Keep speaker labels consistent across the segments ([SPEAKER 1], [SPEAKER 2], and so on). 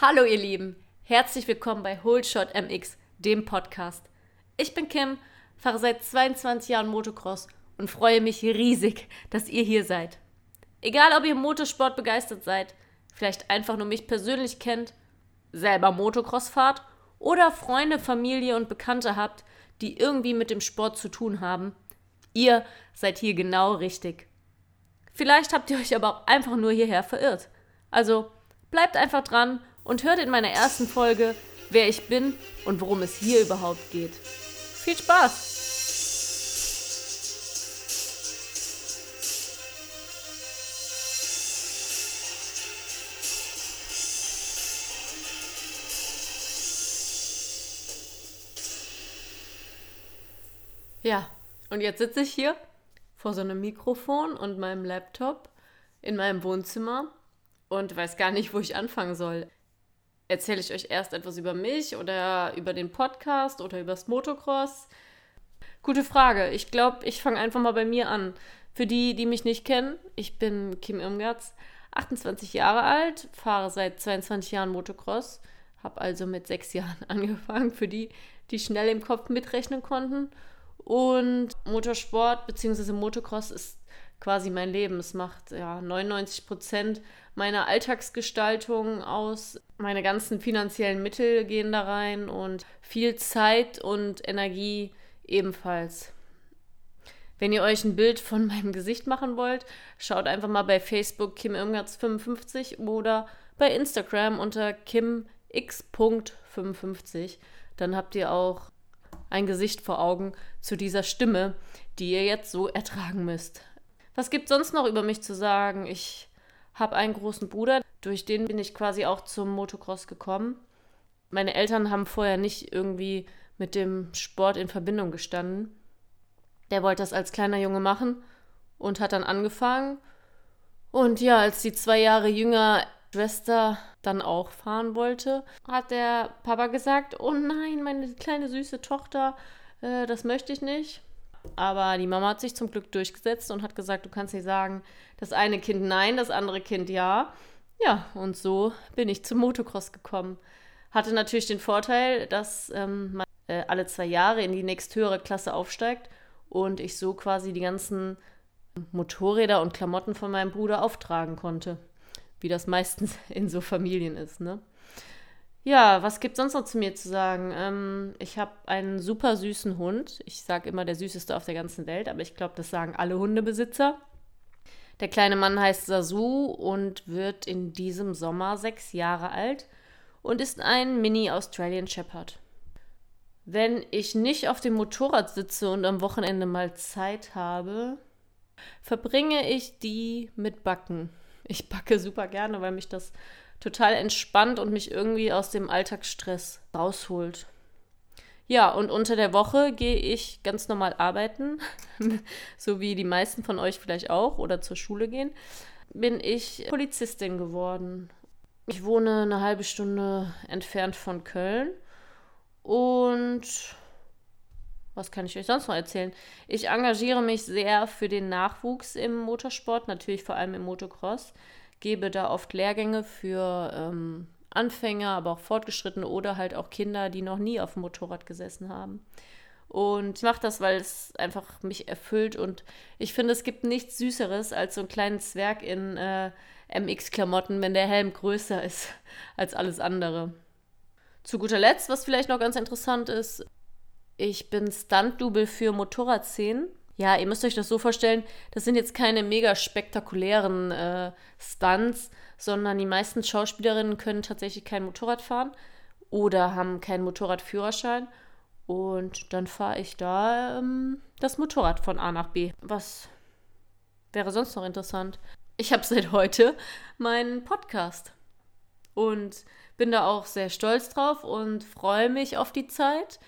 [SPEAKER 1] Hallo ihr Lieben, herzlich willkommen bei Whole Shot MX, dem Podcast. Ich bin Kim, fahre seit 22 Jahren Motocross und freue mich riesig, dass ihr hier seid. Egal, ob ihr Motorsport begeistert seid, vielleicht einfach nur mich persönlich kennt, selber Motocross fahrt oder Freunde, Familie und Bekannte habt, die irgendwie mit dem Sport zu tun haben, ihr seid hier genau richtig. Vielleicht habt ihr euch aber auch einfach nur hierher verirrt. Also bleibt einfach dran und hört in meiner ersten Folge, wer ich bin und worum es hier überhaupt geht. Viel Spaß! Ja, und jetzt sitze ich hier vor so einem Mikrofon und meinem Laptop in meinem Wohnzimmer und weiß gar nicht, wo ich anfangen soll erzähle ich euch erst etwas über mich oder über den Podcast oder über das Motocross? Gute Frage. Ich glaube, ich fange einfach mal bei mir an. Für die, die mich nicht kennen, ich bin Kim Irmgartz, 28 Jahre alt, fahre seit 22 Jahren Motocross, habe also mit sechs Jahren angefangen, für die, die schnell im Kopf mitrechnen konnten. Und Motorsport bzw. Motocross ist quasi mein Leben. Es macht ja 99 Prozent meiner Alltagsgestaltung aus. Meine ganzen finanziellen Mittel gehen da rein und viel Zeit und Energie ebenfalls. Wenn ihr euch ein Bild von meinem Gesicht machen wollt, schaut einfach mal bei Facebook Kim Irmgartz 55 oder bei Instagram unter kimx.55. Dann habt ihr auch ein Gesicht vor Augen zu dieser Stimme, die ihr jetzt so ertragen müsst. Was gibt sonst noch über mich zu sagen? Ich habe einen großen Bruder, durch den bin ich quasi auch zum Motocross gekommen. Meine Eltern haben vorher nicht irgendwie mit dem Sport in Verbindung gestanden. Der wollte das als kleiner Junge machen und hat dann angefangen. Und ja, als die zwei Jahre jünger Schwester dann auch fahren wollte, hat der Papa gesagt, oh nein, meine kleine süße Tochter, äh, das möchte ich nicht. Aber die Mama hat sich zum Glück durchgesetzt und hat gesagt, du kannst nicht sagen, das eine Kind nein, das andere Kind ja. Ja, und so bin ich zum Motocross gekommen. Hatte natürlich den Vorteil, dass ähm, man äh, alle zwei Jahre in die nächsthöhere Klasse aufsteigt und ich so quasi die ganzen Motorräder und Klamotten von meinem Bruder auftragen konnte. Wie das meistens in so Familien ist, ne? Ja, was gibt sonst noch zu mir zu sagen? Ähm, ich habe einen super süßen Hund. Ich sage immer der süßeste auf der ganzen Welt, aber ich glaube, das sagen alle Hundebesitzer. Der kleine Mann heißt Sasu und wird in diesem Sommer sechs Jahre alt und ist ein Mini-Australian Shepherd. Wenn ich nicht auf dem Motorrad sitze und am Wochenende mal Zeit habe, verbringe ich die mit Backen. Ich backe super gerne, weil mich das total entspannt und mich irgendwie aus dem Alltagsstress rausholt. Ja, und unter der Woche gehe ich ganz normal arbeiten, so wie die meisten von euch vielleicht auch oder zur Schule gehen, bin ich Polizistin geworden. Ich wohne eine halbe Stunde entfernt von Köln und was kann ich euch sonst noch erzählen? Ich engagiere mich sehr für den Nachwuchs im Motorsport, natürlich vor allem im Motocross gebe da oft Lehrgänge für ähm, Anfänger, aber auch Fortgeschrittene oder halt auch Kinder, die noch nie auf dem Motorrad gesessen haben. Und ich mache das, weil es einfach mich erfüllt und ich finde, es gibt nichts Süßeres als so einen kleinen Zwerg in äh, MX-Klamotten, wenn der Helm größer ist als alles andere. Zu guter Letzt, was vielleicht noch ganz interessant ist, ich bin Stunt-Double für Motorradszenen ja, ihr müsst euch das so vorstellen, das sind jetzt keine mega spektakulären äh, Stunts, sondern die meisten Schauspielerinnen können tatsächlich kein Motorrad fahren oder haben keinen Motorradführerschein. Und dann fahre ich da ähm, das Motorrad von A nach B. Was wäre sonst noch interessant? Ich habe seit heute meinen Podcast und bin da auch sehr stolz drauf und freue mich auf die Zeit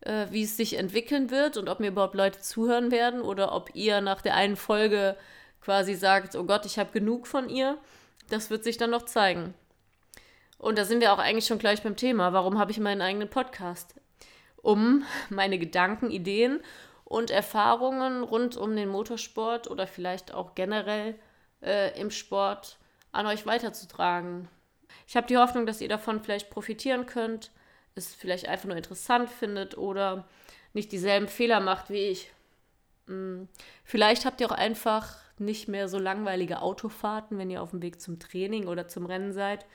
[SPEAKER 1] äh, wie es sich entwickeln wird und ob mir überhaupt Leute zuhören werden oder ob ihr nach der einen Folge quasi sagt, oh Gott, ich habe genug von ihr. Das wird sich dann noch zeigen. Und da sind wir auch eigentlich schon gleich beim Thema. Warum habe ich meinen eigenen Podcast? Um meine Gedanken, Ideen und Erfahrungen rund um den Motorsport oder vielleicht auch generell äh, im Sport an euch weiterzutragen. Ich habe die Hoffnung, dass ihr davon vielleicht profitieren könnt, es vielleicht einfach nur interessant findet oder nicht dieselben Fehler macht wie ich. Hm, vielleicht habt ihr auch einfach nicht mehr so langweilige Autofahrten, wenn ihr auf dem Weg zum Training oder zum Rennen seid.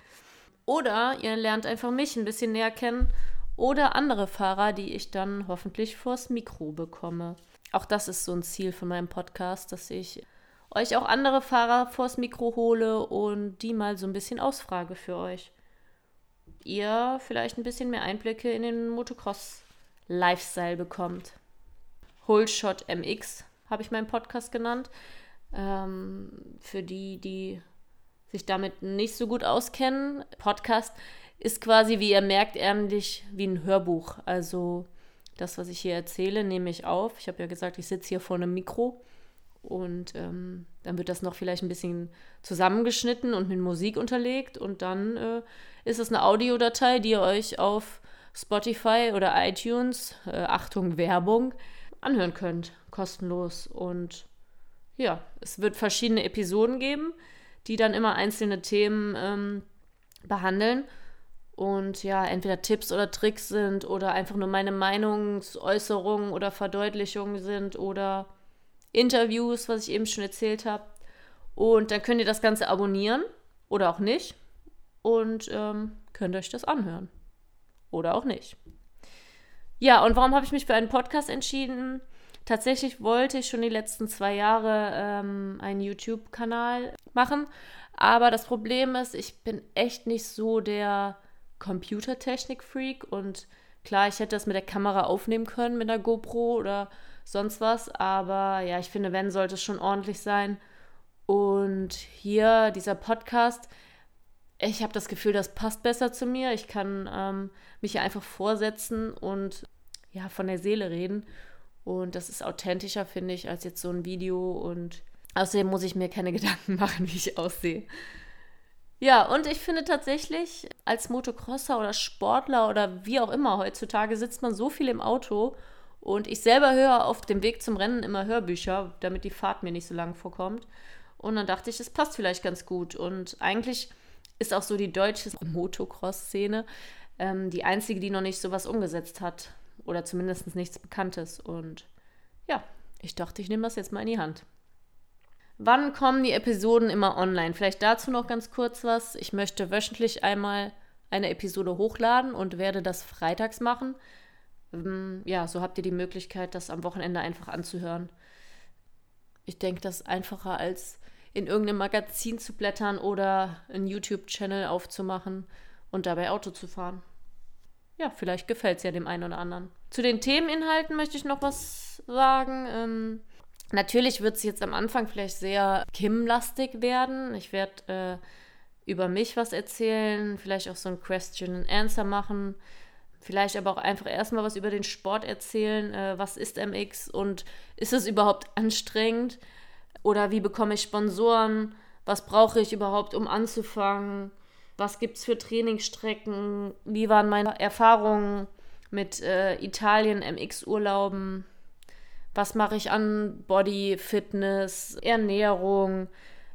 [SPEAKER 1] Oder ihr lernt einfach mich ein bisschen näher kennen oder andere Fahrer, die ich dann hoffentlich vors Mikro bekomme. Auch das ist so ein Ziel von meinem Podcast, dass ich euch auch andere Fahrer vors Mikro hole und die mal so ein bisschen ausfrage für euch. Ihr vielleicht ein bisschen mehr Einblicke in den Motocross-Lifestyle bekommt. Holeshot MX habe ich meinen Podcast genannt. Ähm, für die, die sich damit nicht so gut auskennen, Podcast ist quasi, wie ihr merkt, ähnlich wie ein Hörbuch. Also das, was ich hier erzähle, nehme ich auf. Ich habe ja gesagt, ich sitze hier vor einem Mikro und ähm, dann wird das noch vielleicht ein bisschen zusammengeschnitten und mit Musik unterlegt. Und dann äh, ist es eine Audiodatei, die ihr euch auf Spotify oder iTunes, äh, Achtung Werbung, anhören könnt, kostenlos. Und ja, es wird verschiedene Episoden geben, die dann immer einzelne Themen ähm, behandeln. Und ja, entweder Tipps oder Tricks sind oder einfach nur meine Meinungsäußerungen oder Verdeutlichungen sind oder Interviews, was ich eben schon erzählt habe. Und dann könnt ihr das Ganze abonnieren oder auch nicht und ähm, könnt euch das anhören oder auch nicht. Ja, und warum habe ich mich für einen Podcast entschieden? Tatsächlich wollte ich schon die letzten zwei Jahre ähm, einen YouTube-Kanal machen, aber das Problem ist, ich bin echt nicht so der Computertechnik-Freak und klar, ich hätte das mit der Kamera aufnehmen können, mit der GoPro oder sonst was, aber ja, ich finde, wenn, sollte es schon ordentlich sein. Und hier dieser Podcast, ich habe das Gefühl, das passt besser zu mir. Ich kann ähm, mich hier einfach vorsetzen und ja, von der Seele reden. Und das ist authentischer, finde ich, als jetzt so ein Video. Und außerdem muss ich mir keine Gedanken machen, wie ich aussehe. Ja, und ich finde tatsächlich, als Motocrosser oder Sportler oder wie auch immer heutzutage sitzt man so viel im Auto und ich selber höre auf dem Weg zum Rennen immer Hörbücher, damit die Fahrt mir nicht so lang vorkommt. Und dann dachte ich, es passt vielleicht ganz gut. Und eigentlich ist auch so die deutsche Motocross-Szene ähm, die einzige, die noch nicht sowas umgesetzt hat. Oder zumindest nichts Bekanntes. Und ja, ich dachte, ich nehme das jetzt mal in die Hand. Wann kommen die Episoden immer online? Vielleicht dazu noch ganz kurz was. Ich möchte wöchentlich einmal eine Episode hochladen und werde das freitags machen. Ähm, ja, so habt ihr die Möglichkeit, das am Wochenende einfach anzuhören. Ich denke, das ist einfacher als in irgendeinem Magazin zu blättern oder einen YouTube-Channel aufzumachen und dabei Auto zu fahren. Ja, vielleicht gefällt es ja dem einen oder anderen. Zu den Themeninhalten möchte ich noch was sagen. Ähm, Natürlich wird es jetzt am Anfang vielleicht sehr Kim-lastig werden. Ich werde äh, über mich was erzählen, vielleicht auch so ein Question and Answer machen. Vielleicht aber auch einfach erstmal was über den Sport erzählen. Äh, was ist MX und ist es überhaupt anstrengend? Oder wie bekomme ich Sponsoren? Was brauche ich überhaupt, um anzufangen? Was gibt es für Trainingsstrecken? Wie waren meine Erfahrungen mit äh, Italien, MX-Urlauben? Was mache ich an Body, Fitness, Ernährung?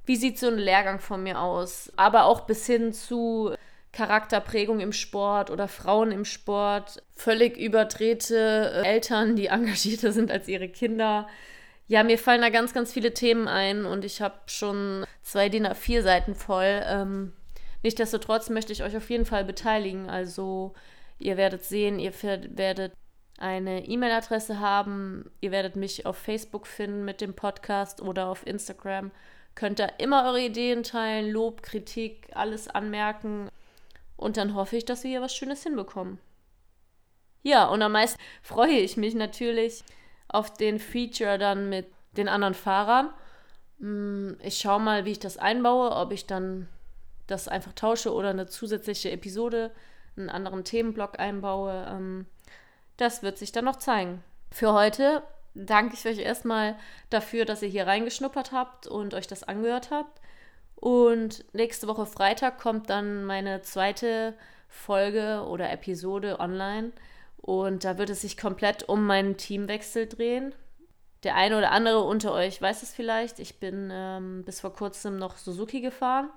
[SPEAKER 1] Wie sieht so ein Lehrgang von mir aus? Aber auch bis hin zu Charakterprägung im Sport oder Frauen im Sport, völlig überdrehte äh, Eltern, die engagierter sind als ihre Kinder. Ja, mir fallen da ganz, ganz viele Themen ein und ich habe schon zwei DIN A4 Seiten voll. Ähm, nichtsdestotrotz möchte ich euch auf jeden Fall beteiligen. Also ihr werdet sehen, ihr werdet eine E-Mail-Adresse haben. Ihr werdet mich auf Facebook finden mit dem Podcast oder auf Instagram. Könnt da immer eure Ideen teilen, Lob, Kritik, alles anmerken. Und dann hoffe ich, dass wir hier was Schönes hinbekommen. Ja, und am meisten freue ich mich natürlich auf den Feature dann mit den anderen Fahrern. Hm, ich schaue mal, wie ich das einbaue, ob ich dann das einfach tausche oder eine zusätzliche Episode, einen anderen Themenblock einbaue. Ähm, das wird sich dann noch zeigen. Für heute danke ich euch erstmal dafür, dass ihr hier reingeschnuppert habt und euch das angehört habt. Und nächste Woche Freitag kommt dann meine zweite Folge oder Episode online. Und da wird es sich komplett um meinen Teamwechsel drehen. Der eine oder andere unter euch weiß es vielleicht. Ich bin ähm, bis vor kurzem noch Suzuki gefahren.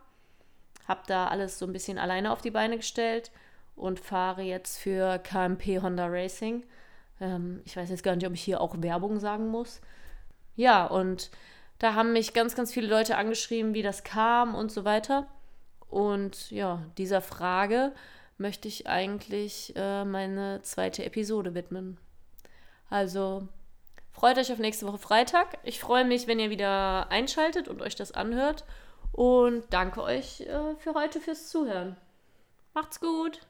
[SPEAKER 1] habe da alles so ein bisschen alleine auf die Beine gestellt und fahre jetzt für KMP Honda Racing. Ähm, ich weiß jetzt gar nicht, ob ich hier auch Werbung sagen muss. Ja, und da haben mich ganz, ganz viele Leute angeschrieben, wie das kam und so weiter. Und ja, dieser Frage möchte ich eigentlich äh, meine zweite Episode widmen. Also freut euch auf nächste Woche Freitag. Ich freue mich, wenn ihr wieder einschaltet und euch das anhört. Und danke euch äh, für heute fürs Zuhören. Macht's gut!